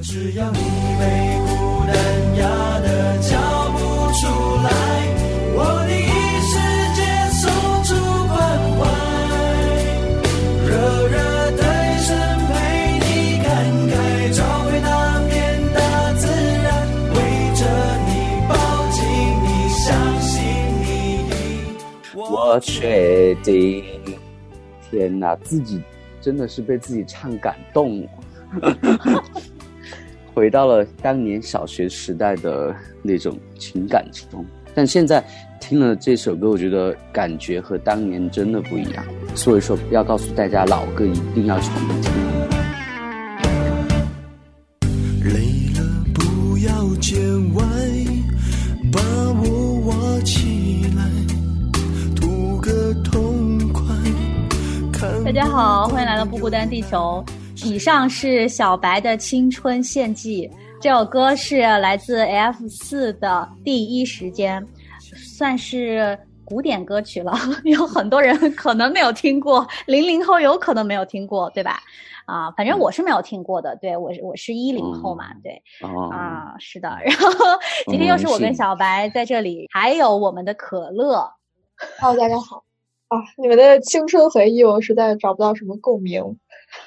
只要你被孤单压得叫不出来，我第一时间送出关怀，热热的一生陪你看开，找回那片大自然，围着你抱紧你，相信你。我确定，天哪，自己真的是被自己唱感动了，回到了当年小学时代的那种情感之中。但现在听了这首歌，我觉得感觉和当年真的不一样。所以说，要告诉大家，老歌一定要重听。累了不要见外，把我挖起来，图个痛快。大家好，欢迎来到不孤单地球。以上是小白的青春献祭，这首歌是来自 F 四的第一时间，算是古典歌曲了，有很多人可能没有听过，零零后有可能没有听过，对吧？啊，反正我是没有听过的，对我是我是一零后嘛，对，哦，啊，是的。然后今天又是我跟小白在这里，还有我们的可乐，Hello，大家好啊！你们的青春回忆，我实在找不到什么共鸣。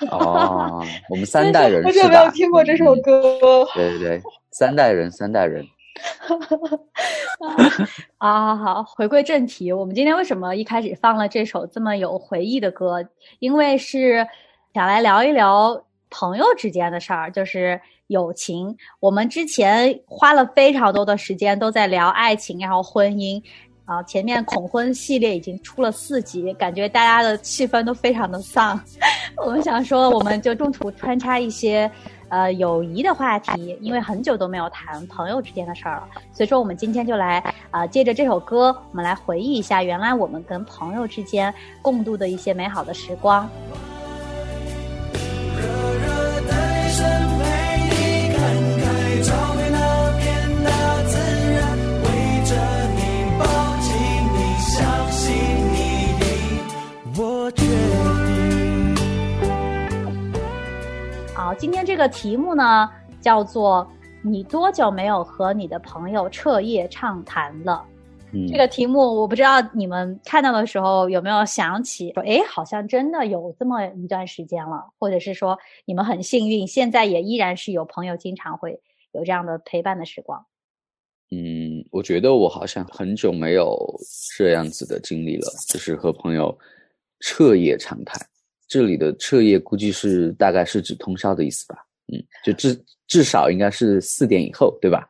哦，我们三代人我真是吧？没有听过这首歌。对对对，三代人，三代人。啊，好，回归正题，我们今天为什么一开始放了这首这么有回忆的歌？因为是想来聊一聊朋友之间的事儿，就是友情。我们之前花了非常多的时间都在聊爱情，然后婚姻。啊，前面恐婚系列已经出了四集，感觉大家的气氛都非常的丧。我们想说，我们就中途穿插一些呃友谊的话题，因为很久都没有谈朋友之间的事儿了，所以说我们今天就来啊、呃借着这首歌，我们来回忆一下原来我们跟朋友之间共度的一些美好的时光。热热的决定。好，今天这个题目呢叫做“你多久没有和你的朋友彻夜畅谈了”。嗯，这个题目我不知道你们看到的时候有没有想起说，哎，好像真的有这么一段时间了，或者是说你们很幸运，现在也依然是有朋友经常会有这样的陪伴的时光。嗯，我觉得我好像很久没有这样子的经历了，就是和朋友彻夜长谈。这里的彻夜估计是大概是指通宵的意思吧？嗯，就至至少应该是四点以后，对吧？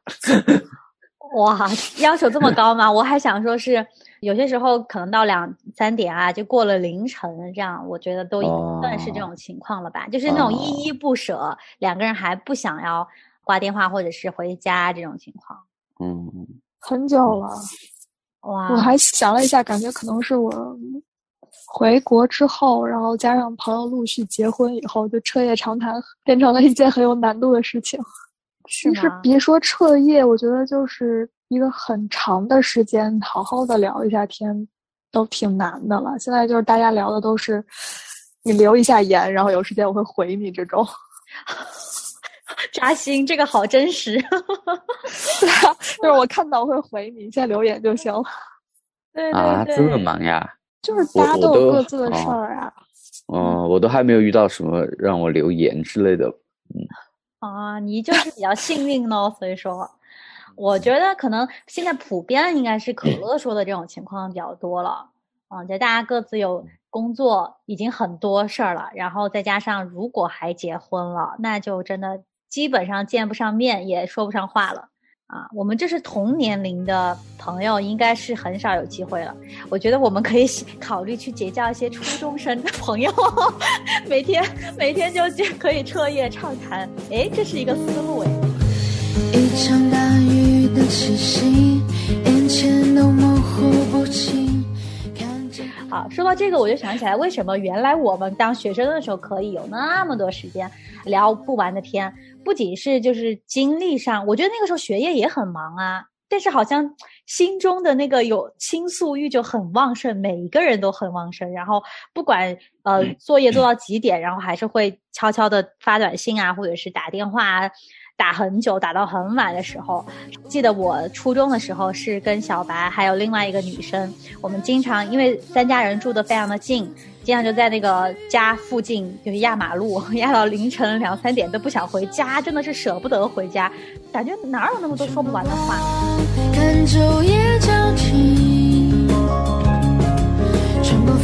哇，要求这么高吗？我还想说是有些时候可能到两三点啊，就过了凌晨这样，我觉得都已经算是这种情况了吧？就是那种依依不舍，两个人还不想要挂电话或者是回家这种情况。嗯，很久了，哇，我还想了一下，感觉可能是我回国之后，然后加上朋友陆续结婚以后，就彻夜长谈变成了一件很有难度的事情。是其实别说彻夜，我觉得就是一个很长的时间，好好的聊一下天，都挺难的了。现在就是大家聊的都是你留一下言，然后有时间我会回你这种。扎心，这个好真实。对啊，就是我看到我会回你，先留言就行了。对啊，这么忙呀？就是我大家都有各自的事哦儿啊。嗯，我都还没有遇到什么让我留言之类的。嗯 啊，你就是比较幸运咯，所以说，我觉得可能现在普遍应该是可乐说的这种情况比较多了。嗯，就大家各自有工作，已经很多事儿了，然后再加上如果还结婚了，那就真的基本上见不上面，也说不上话了。啊，我们这是同年龄的朋友，应该是很少有机会了。我觉得我们可以考虑去结交一些初中生的朋友，每天每天就就可以彻夜畅谈。哎，这是一个思路哎。一场大雨的气息，眼前都模糊不清。看见好，说到这个，我就想起来，为什么原来我们当学生的时候可以有那么多时间聊不完的天？不仅是就是精力上，我觉得那个时候学业也很忙啊。但是好像心中的那个有倾诉欲就很旺盛，每一个人都很旺盛。然后不管呃作业做到几点，然后还是会悄悄的发短信啊，或者是打电话啊。打很久，打到很晚的时候。记得我初中的时候是跟小白还有另外一个女生，我们经常因为三家人住的非常的近，经常就在那个家附近就是压马路，压到凌晨两三点都不想回家，真的是舍不得回家，感觉哪有那么多说不完的话。看昼夜交替，穿过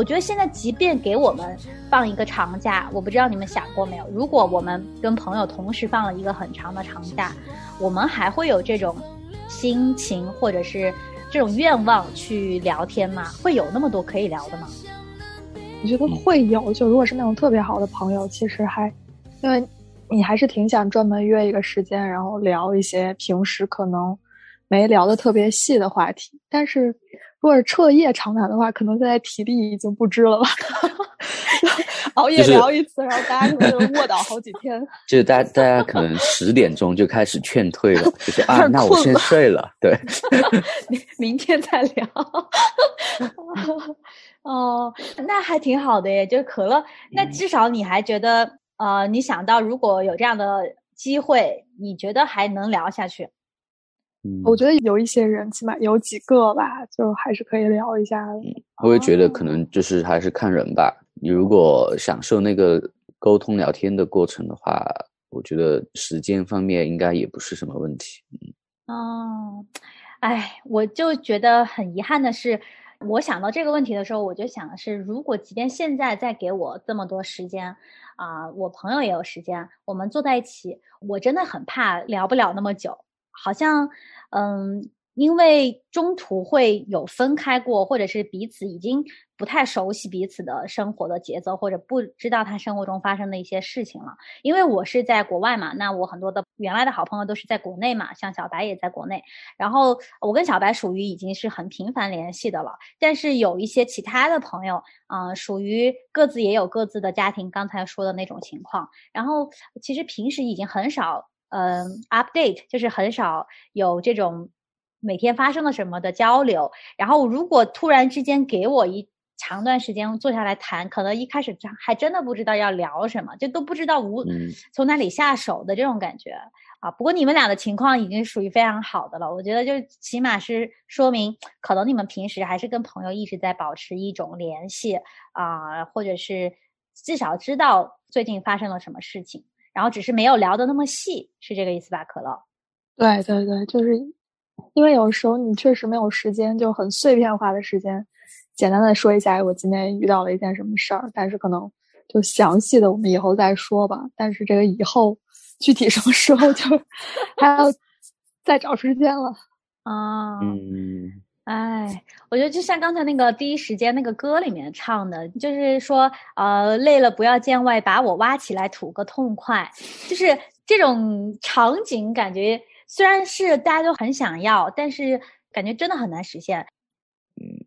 我觉得现在即便给我们放一个长假，我不知道你们想过没有，如果我们跟朋友同时放了一个很长的长假，我们还会有这种心情或者是这种愿望去聊天吗？会有那么多可以聊的吗？我觉得会有，就如果是那种特别好的朋友，其实还，因为你还是挺想专门约一个时间，然后聊一些平时可能没聊的特别细的话题。但是如果是彻夜长谈的话，可能现在体力已经不支了吧，熬夜聊一次，然后大家可能就卧倒好几天。就是大家大家可能十点钟就开始劝退了，就是 啊，那我先睡了。对，明明天再聊。哦，那还挺好的耶，就是可乐。那至少你还觉得，呃，你想到如果有这样的机会，你觉得还能聊下去？嗯，我觉得有一些人，起码有几个吧，就还是可以聊一下的。我也觉得可能就是还是看人吧。你如果享受那个沟通聊天的过程的话，我觉得时间方面应该也不是什么问题。嗯哦，哎，我就觉得很遗憾的是，我想到这个问题的时候，我就想的是，如果即便现在再给我这么多时间，啊、我朋友也有时间，我们坐在一起，我真的很怕聊不了那么久，好像，嗯，因为中途会有分开过，或者是彼此已经不太熟悉彼此的生活的节奏，或者不知道他生活中发生的一些事情了。因为我是在国外嘛，那我很多的原来的好朋友都是在国内嘛，像小白也在国内，然后我跟小白属于已经是很频繁联系的了，但是有一些其他的朋友，嗯、属于各自也有各自的家庭，刚才说的那种情况，然后其实平时已经很少，嗯、update，就是很少有这种每天发生了什么的交流，然后如果突然之间给我一长段时间坐下来谈，可能一开始真还真的不知道要聊什么，就都不知道无、嗯从哪里下手的这种感觉啊。不过你们俩的情况已经属于非常好的了，我觉得就起码是说明，可能你们平时还是跟朋友一直在保持一种联系啊、或者是至少知道最近发生了什么事情，然后只是没有聊的那么细，是这个意思吧？可乐。对对对，就是因为有时候你确实没有时间，就很碎片化的时间，简单的说一下哎我今天遇到了一件什么事儿，但是可能就详细的我们以后再说吧。但是这个以后具体什么时候就 还要再找时间了。啊，嗯，哎，我觉得就像刚才那个第一时间那个歌里面唱的，就是说，呃，累了不要见外，把我挖起来吐个痛快，就是这种场景，感觉虽然是大家都很想要，但是感觉真的很难实现。嗯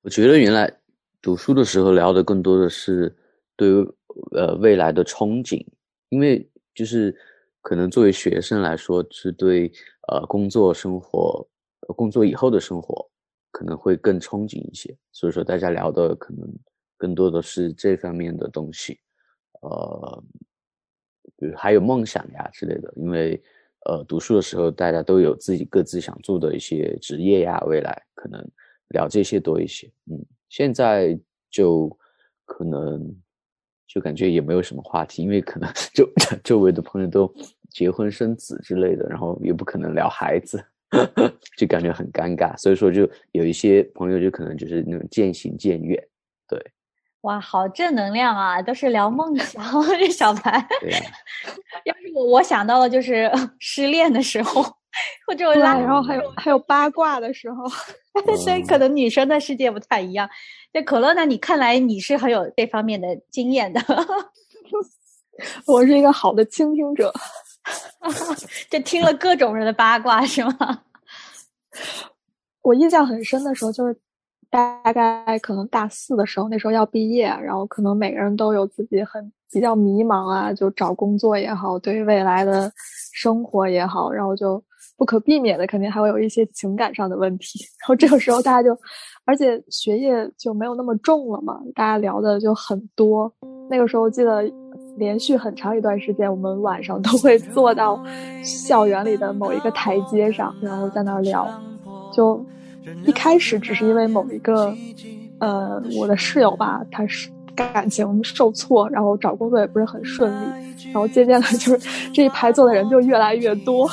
我觉得原来读书的时候聊的更多的是对于呃未来的憧憬，因为就是可能作为学生来说，是对呃工作生活、工作以后的生活可能会更憧憬一些，所以说大家聊的可能更多的是这方面的东西，呃，比如还有梦想呀之类的，因为呃读书的时候大家都有自己各自想做的一些职业呀，未来可能聊这些多一些。嗯，现在就可能就感觉也没有什么话题，因为可能 就周围的朋友都结婚生子之类的，然后也不可能聊孩子，就感觉很尴尬。所以说，就有一些朋友就可能就是那种渐行渐远。对哇，好正能量啊！都是聊梦想，这小白。对呀、要是我，我想到了就是失恋的时候，或者拉，然后还有还有八卦的时候，所以可能女生的世界不太一样。对可乐呢，你看来你是很有这方面的经验的，我是一个好的倾听者。就听了各种人的八卦是吗？我印象很深的时候，就是大概可能大四的时候，那时候要毕业，然后可能每个人都有自己很比较迷茫啊，就找工作也好，对于未来的生活也好，然后就不可避免的肯定还会有一些情感上的问题。然后这个时候大家就，而且学业就没有那么重了嘛，大家聊的就很多。那个时候记得连续很长一段时间，我们晚上都会坐到校园里的某一个台阶上，然后在那儿聊。就一开始只是因为某一个，呃，我的室友吧，他是感情受挫，然后找工作也不是很顺利，然后渐渐的，就是这一排坐的人就越来越多，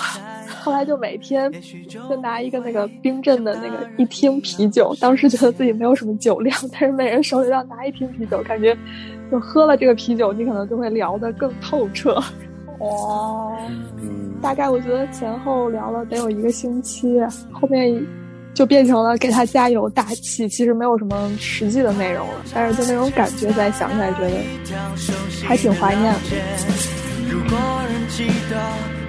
后来就每天就拿一个那个冰镇的那个一听啤酒，当时觉得自己没有什么酒量，但是每人手里要拿一瓶啤酒，感觉就喝了这个啤酒，你可能就会聊得更透彻。哦，嗯，大概我觉得前后聊了得有一个星期，后面就变成了给他加油打气，其实没有什么实际的内容了，但是就那种感觉，现在想起来觉得还挺怀念的。如果人记得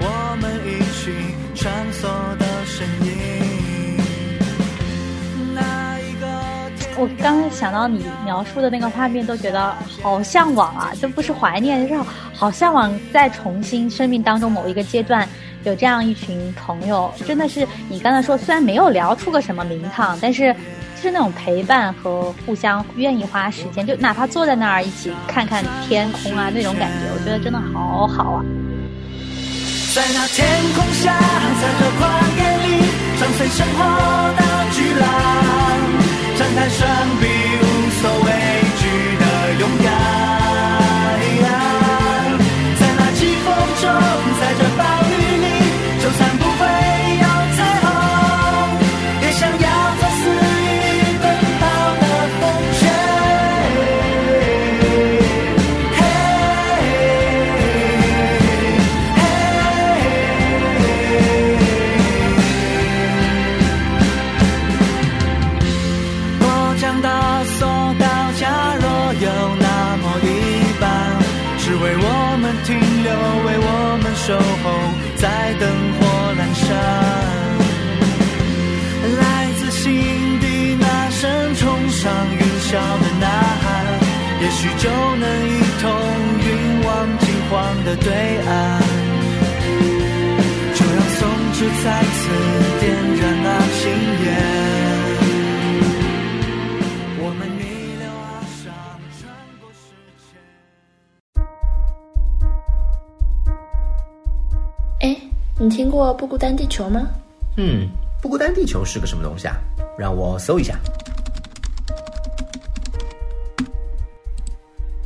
我们一起穿梭我刚刚想到你描述的那个画面，都觉得好向往啊！这不是怀念，就是好向往再重新生命当中某一个阶段有这样一群朋友，真的是你刚才说，虽然没有聊出个什么名堂，但是就是那种陪伴和互相愿意花时间，就哪怕坐在那儿一起看看天空啊那种感觉，我觉得真的好好啊！在那天空下，在这旷野里，撞碎生活的巨浪，张开双臂，无所谓。听过不孤单地球吗？嗯，不孤单地球是个什么东西啊？让我搜一下。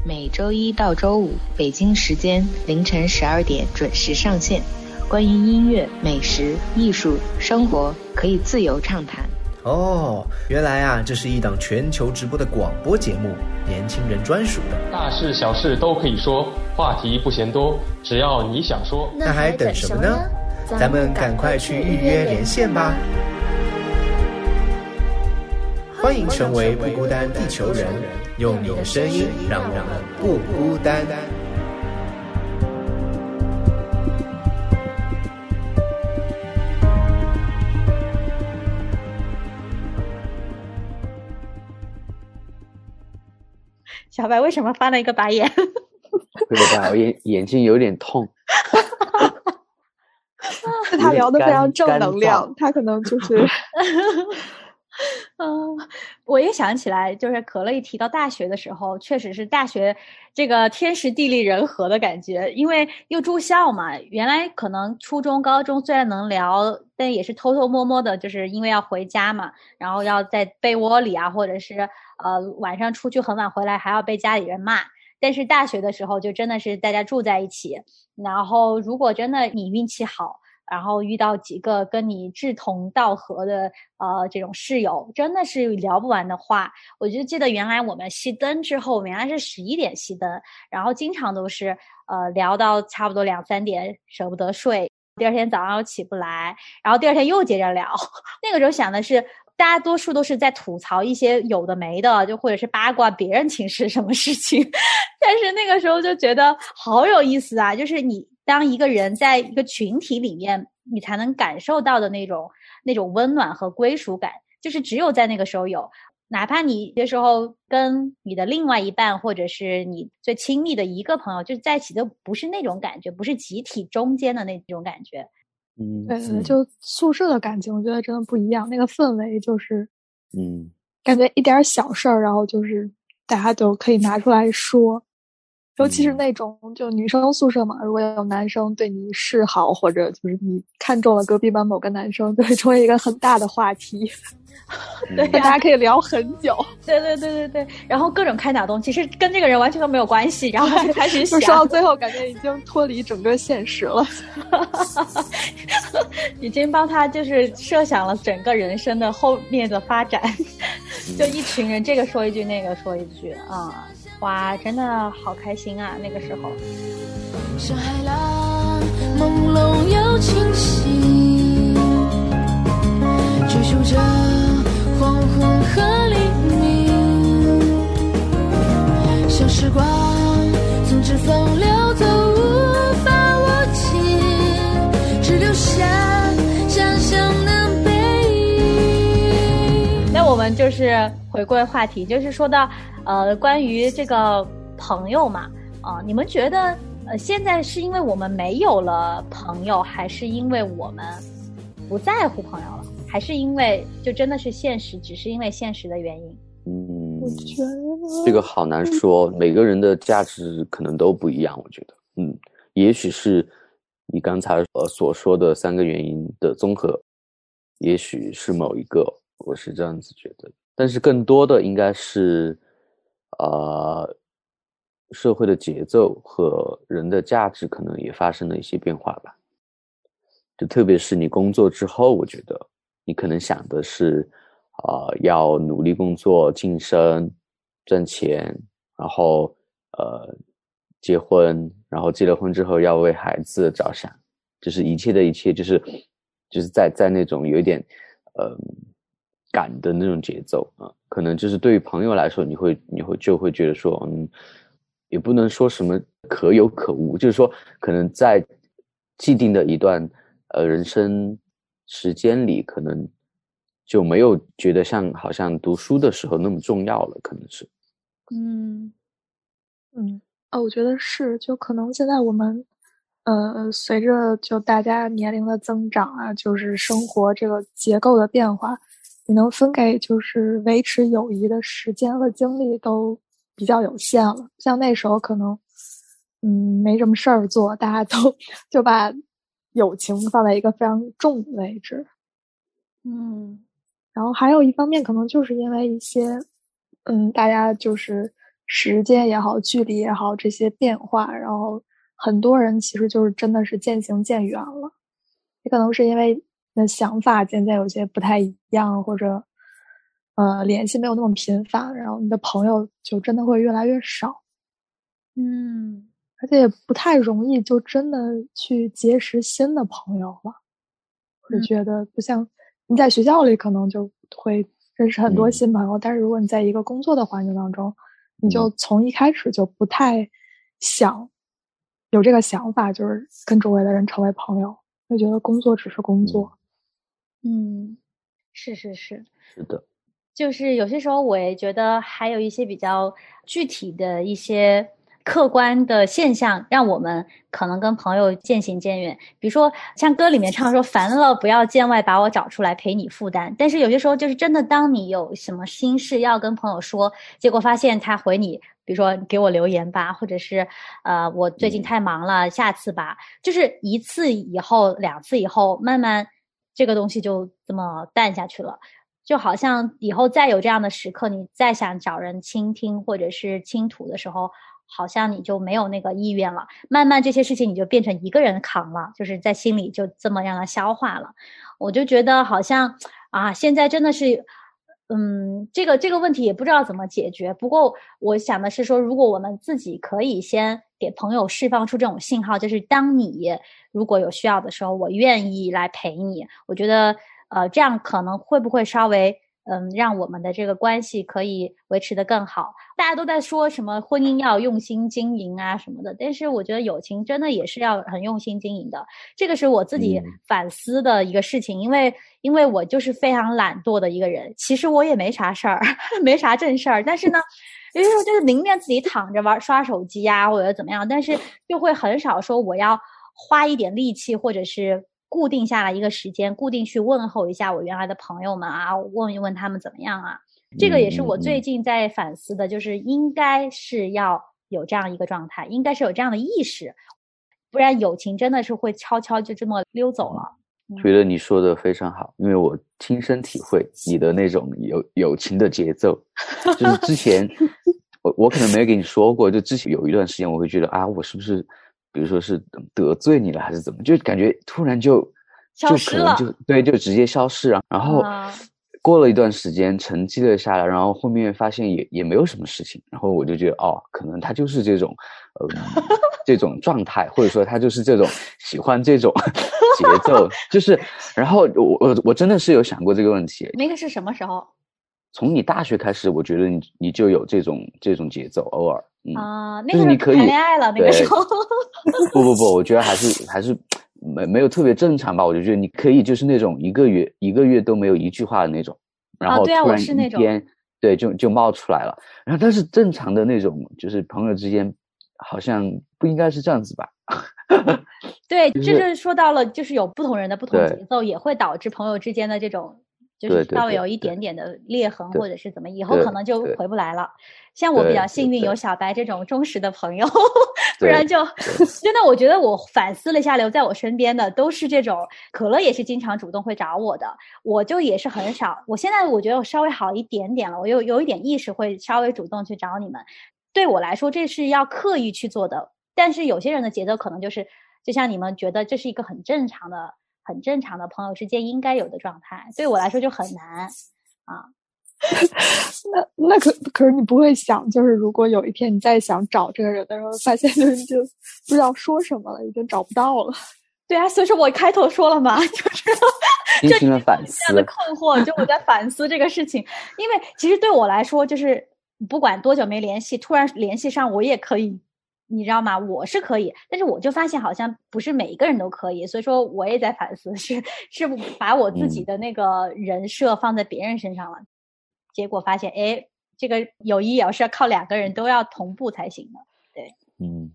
每周一到周五，北京时间凌晨十二点准时上线。关于音乐、美食、艺术、生活，可以自由畅谈。哦，原来啊，这是一档全球直播的广播节目，年轻人专属的。大事小事都可以说，话题不嫌多，只要你想说。那还等什么呢？咱们赶快去预约连线吧！欢迎成为不孤单地球人，用你的声音让我们不孤单。小白为什么翻了一个白眼？对 吧？我眼眼睛有点痛。他聊的非常正能量，他可能就是 嗯，我也想起来，就是可乐一提到大学的时候，确实是大学这个天时地利人和的感觉，因为又住校嘛。原来可能初中、高中虽然能聊，但也是偷偷摸摸的，就是因为要回家嘛，然后要在被窝里啊，或者是呃晚上出去很晚回来还要被家里人骂。但是大学的时候就真的是大家住在一起，然后如果真的你运气好，然后遇到几个跟你志同道合的呃这种室友，真的是聊不完的话。我就记得原来我们熄灯之后，原来是十一点熄灯，然后经常都是呃聊到差不多两三点，舍不得睡。第二天早上又起不来，然后第二天又接着聊。那个时候想的是，大多数都是在吐槽一些有的没的，就或者是八卦别人寝室什么事情。但是那个时候就觉得好有意思啊！就是你当一个人在一个群体里面，你才能感受到的那种那种温暖和归属感，就是只有在那个时候有。哪怕你有时候跟你的另外一半，或者是你最亲密的一个朋友，就是在一起都不是那种感觉，不是集体中间的那种感觉。嗯，对对，就宿舍的感情，我觉得真的不一样。那个氛围就是，嗯，感觉一点小事儿，然后就是大家都可以拿出来说。尤其是那种就女生宿舍嘛，如果有男生对你示好，或者就是你看中了隔壁班某个男生，就会成为一个很大的话题。对大家可以聊很久。对对对对对，然后各种开脑洞，其实跟这个人完全都没有关系，然后就开始想，就说到最后，感觉已经脱离整个现实了。已经帮他就是设想了整个人生的后面的发展，就一群人这个说一句，那个说一句啊、哇，真的好开心啊！那个时候，像海浪朦胧又清晰，追逐着黄昏和黎明，像时光从指缝流走，无法握紧，只留下想象的背影。那我们就是回归话题，就是说到呃关于这个朋友嘛，啊、你们觉得呃现在是因为我们没有了朋友，还是因为我们不在乎朋友了，还是因为就真的是现实，只是因为现实的原因？嗯我，觉得这个好难说，每个人的价值可能都不一样。我觉得，嗯，也许是你刚才呃所说的三个原因的综合，也许是某一个，我是这样子觉得。但是更多的应该是，呃，社会的节奏和人的价值可能也发生了一些变化吧。就特别是你工作之后，我觉得你可能想的是，啊、要努力工作、晋升、赚钱，然后呃结婚，然后结了婚之后要为孩子着想，就是一切的一切，就是就是在在那种有一点呃赶的那种节奏啊、可能就是对于朋友来说，你会你会就会觉得说，嗯，也不能说什么可有可无，就是说可能在既定的一段呃人生时间里，可能就没有觉得像好像读书的时候那么重要了，可能是。嗯嗯，呃，我觉得是，就可能现在我们，呃，随着就大家年龄的增长啊，就是生活这个结构的变化，你能分给就是维持友谊的时间和精力都比较有限了。像那时候可能，嗯，没什么事儿做，大家都就把友情放在一个非常重的位置。嗯然后还有一方面，可能就是因为一些，嗯，大家就是时间也好，距离也好，这些变化，然后很多人其实就是真的是渐行渐远了。也可能是因为你的想法渐渐有些不太一样，或者呃联系没有那么频繁，然后你的朋友就真的会越来越少，嗯而且也不太容易就真的去结识新的朋友了。我嗯觉得不像你在学校里可能就会认识很多嗯新朋友，但是如果你在一个工作的环境当中，你就从一开始就不太想有这个想法，就是跟周围的人成为朋友，会觉得工作只是工作。嗯，是是是，是的，就是有些时候我也觉得还有一些比较具体的一些客观的现象，让我们可能跟朋友渐行渐远。比如说像歌里面唱说“烦了不要见外，把我找出来陪你负担”，但是有些时候就是真的，当你有什么心事要跟朋友说，结果发现他回你。比如说给我留言吧，或者是呃我最近太忙了，下次吧。就是一次以后、两次以后，慢慢这个东西就这么淡下去了。就好像以后再有这样的时刻，你再想找人倾听或者是倾吐的时候，好像你就没有那个意愿了。慢慢这些事情你就变成一个人扛了，就是在心里就这么让它消化了。我就觉得好像啊，现在真的是嗯，这个这个问题也不知道怎么解决。不过我想的是说，如果我们自己可以先给朋友释放出这种信号，就是当你如果有需要的时候，我愿意来陪你。我觉得，呃，这样可能会不会稍微。嗯，让我们的这个关系可以维持的更好。大家都在说什么婚姻要用心经营啊什么的，但是我觉得友情真的也是要很用心经营的。这个是我自己反思的一个事情，因为因为我就是非常懒惰的一个人。其实我也没啥事儿，没啥正事儿，但是呢，有时候就是宁愿自己躺着玩刷手机呀，或者怎么样，但是就会很少说我要花一点力气，或者是。固定下来一个时间，固定去问候一下我原来的朋友们啊，问一问他们怎么样啊。这个也是我最近在反思的，就是应该是要有这样一个状态，应该是有这样的意识，不然友情真的是会悄悄就这么溜走了。觉得你说的非常好，因为我亲身体会你的那种友友情的节奏，就是之前 我我可能没有跟你说过，就之前有一段时间我会觉得啊，我是不是？比如说是得罪你了还是怎么，就感觉突然就消失了，就对，就直接消失了。然后过了一段时间沉寂了下来，然后后面发现也也没有什么事情，然后我就觉得哦，可能他就是这种呃这种状态，或者说他就是这种喜欢这种 节奏，就是然后我我我真的是有想过这个问题。那个是什么时候？从你大学开始，我觉得你你就有这种这种节奏，偶尔。嗯啊，那个是谈恋爱了，那个时候。不不不，我觉得还是还是没没有特别正常吧。我就觉得你可以就是那种一个月一个月都没有一句话的那种，然后突然一天对就就冒出来了。然后但是正常的那种就是朋友之间，好像不应该是这样子吧？对，这就是说到了，就是有不同人的不同节奏，也会导致朋友之间的这种。就是稍微有一点点的裂痕，或者是怎么，以后可能就回不来了。像我比较幸运，有小白这种忠实的朋友，不然就真的，我觉得我反思了一下，留在我身边的都是这种。可乐也是经常主动会找我的，我就也是很少。我现在我觉得我稍微好一点点了，我有有一点意识，会稍微主动去找你们。对我来说，这是要刻意去做的。但是有些人的节奏可能就是，就像你们觉得这是一个很正常的。很正常的朋友之间应该有的状态，对我来说就很难啊。那那可可是你不会想，就是如果有一天你再想找这个人的时候，发现就是就不知道说什么了，已经找不到了。对啊，所以说我开头说了嘛，就是进行了反思的困惑，就我在反思这个事情。因为其实对我来说，就是不管多久没联系，突然联系上，我也可以。你知道吗？我是可以，但是我就发现好像不是每一个人都可以，所以说我也在反思，是是把我自己的那个人设放在别人身上了，结果发现，哎，这个友谊也是要靠两个人都要同步才行的。对，嗯，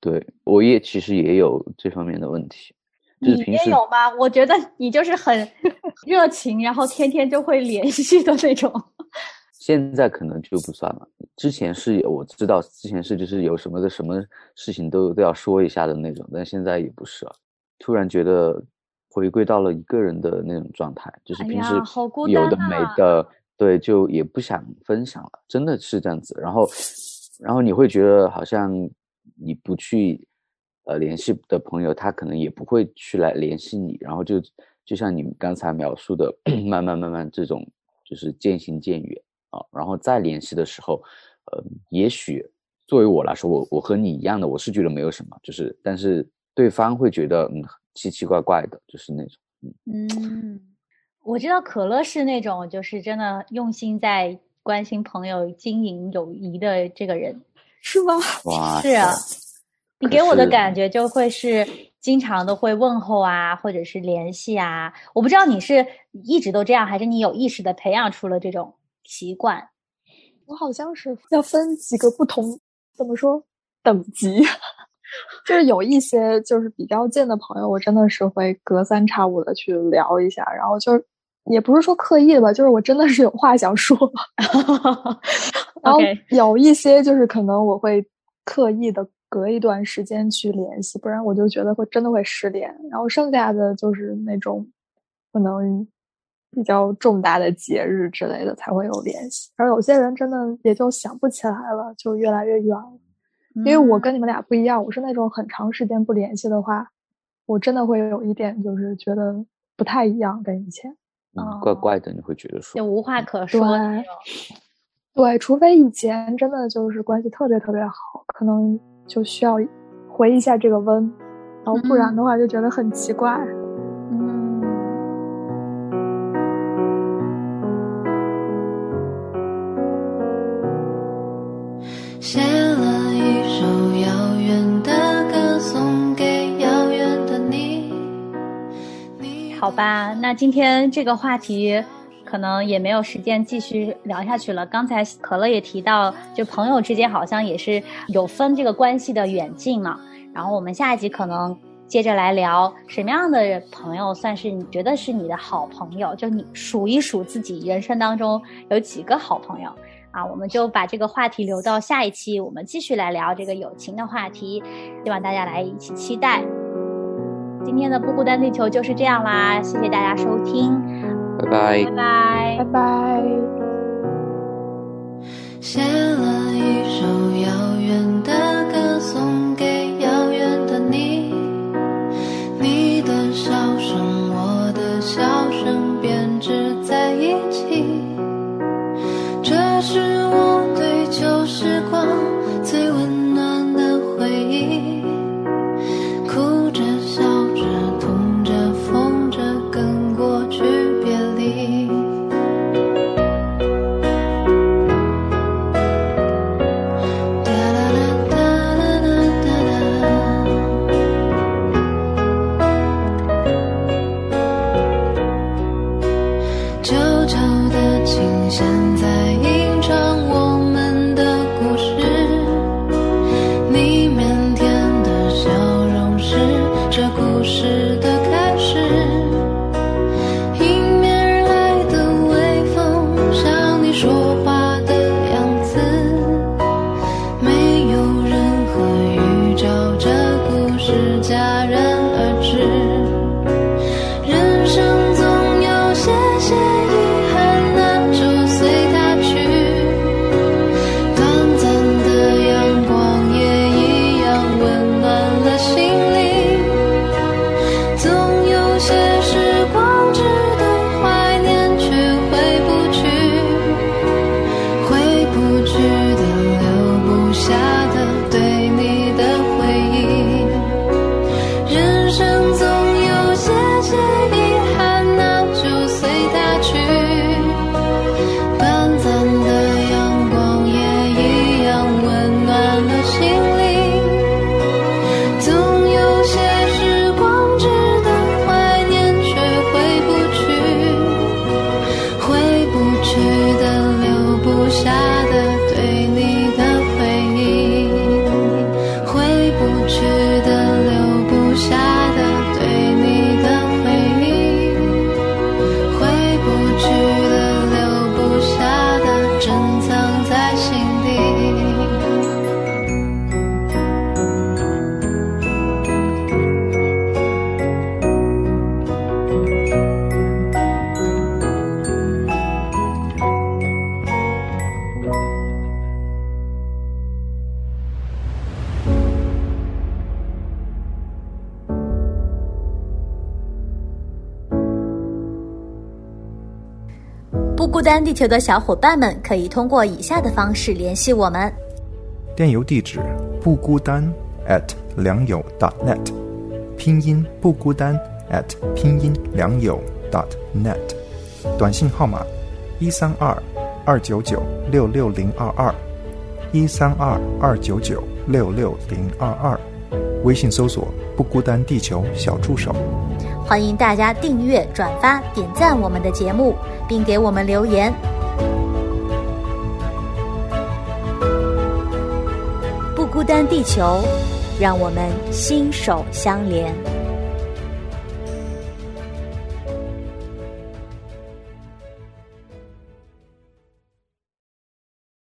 对，我也其实也有这方面的问题。你也有吗？我觉得你就是很 热情，然后天天就会联系的那种。现在可能就不算了，之前是我知道，之前是就是有什么的什么事情都都要说一下的那种，但现在也不是了。突然觉得回归到了一个人的那种状态，就是平时有的没的，对，就也不想分享了，真的是这样子。然后，然后你会觉得好像你不去呃联系的朋友，他可能也不会去来联系你，然后就就像你刚才描述的，慢慢慢慢这种就是渐行渐远。啊，然后再联系的时候，呃，也许作为我来说，我我和你一样的，我是觉得没有什么，就是，但是对方会觉得嗯奇奇怪怪的，就是那种，嗯，嗯，我知道可乐是那种就是真的用心在关心朋友、经营友谊的这个人，是吗？哇，是啊，你给我的感觉就会是经常的会问候啊，或者是联系啊，我不知道你是一直都这样，还是你有意识的培养出了这种。习惯，我好像是要分几个不同，怎么说等级？就是有一些就是比较近的朋友，我真的是会隔三差五的去聊一下，然后就是也不是说刻意的吧，就是我真的是有话想说。然后有一些就是可能我会刻意的隔一段时间去联系，不然我就觉得会真的会失联。然后剩下的就是那种可能。比较重大的节日之类的才会有联系，而有些人真的也就想不起来了，就越来越远了。因为我跟你们俩不一样，我是那种很长时间不联系的话，我真的会有一点就是觉得不太一样跟以前。嗯，哦怪怪的，你会觉得说也，无话可说对。对，除非以前真的就是关系特别特别好，可能就需要回一下这个温，然后不然的话就觉得很奇怪。嗯，好吧，那今天这个话题可能也没有时间继续聊下去了。刚才可乐也提到，就朋友之间好像也是有分这个关系的远近嘛。然后我们下一集可能接着来聊什么样的朋友算是你觉得是你的好朋友，就你数一数自己人生当中有几个好朋友。啊，我们就把这个话题留到下一期，我们继续来聊这个友情的话题，希望大家来一起期待。今天的不孤单地球就是这样啦，谢谢大家收听，拜拜拜。拜拜。拜。写了一首遥远的不孤单地球的小伙伴们可以通过以下的方式联系我们：电邮地址不孤单 at 良友 dot .net，拼音不孤单 at 拼音良友 dot .net，短信号码一三二二九九六六零二二。一三二二九九六六零二二，微信搜索“不孤单地球”小助手。欢迎大家订阅、转发、点赞我们的节目，并给我们留言。不孤单地球，让我们心手相连。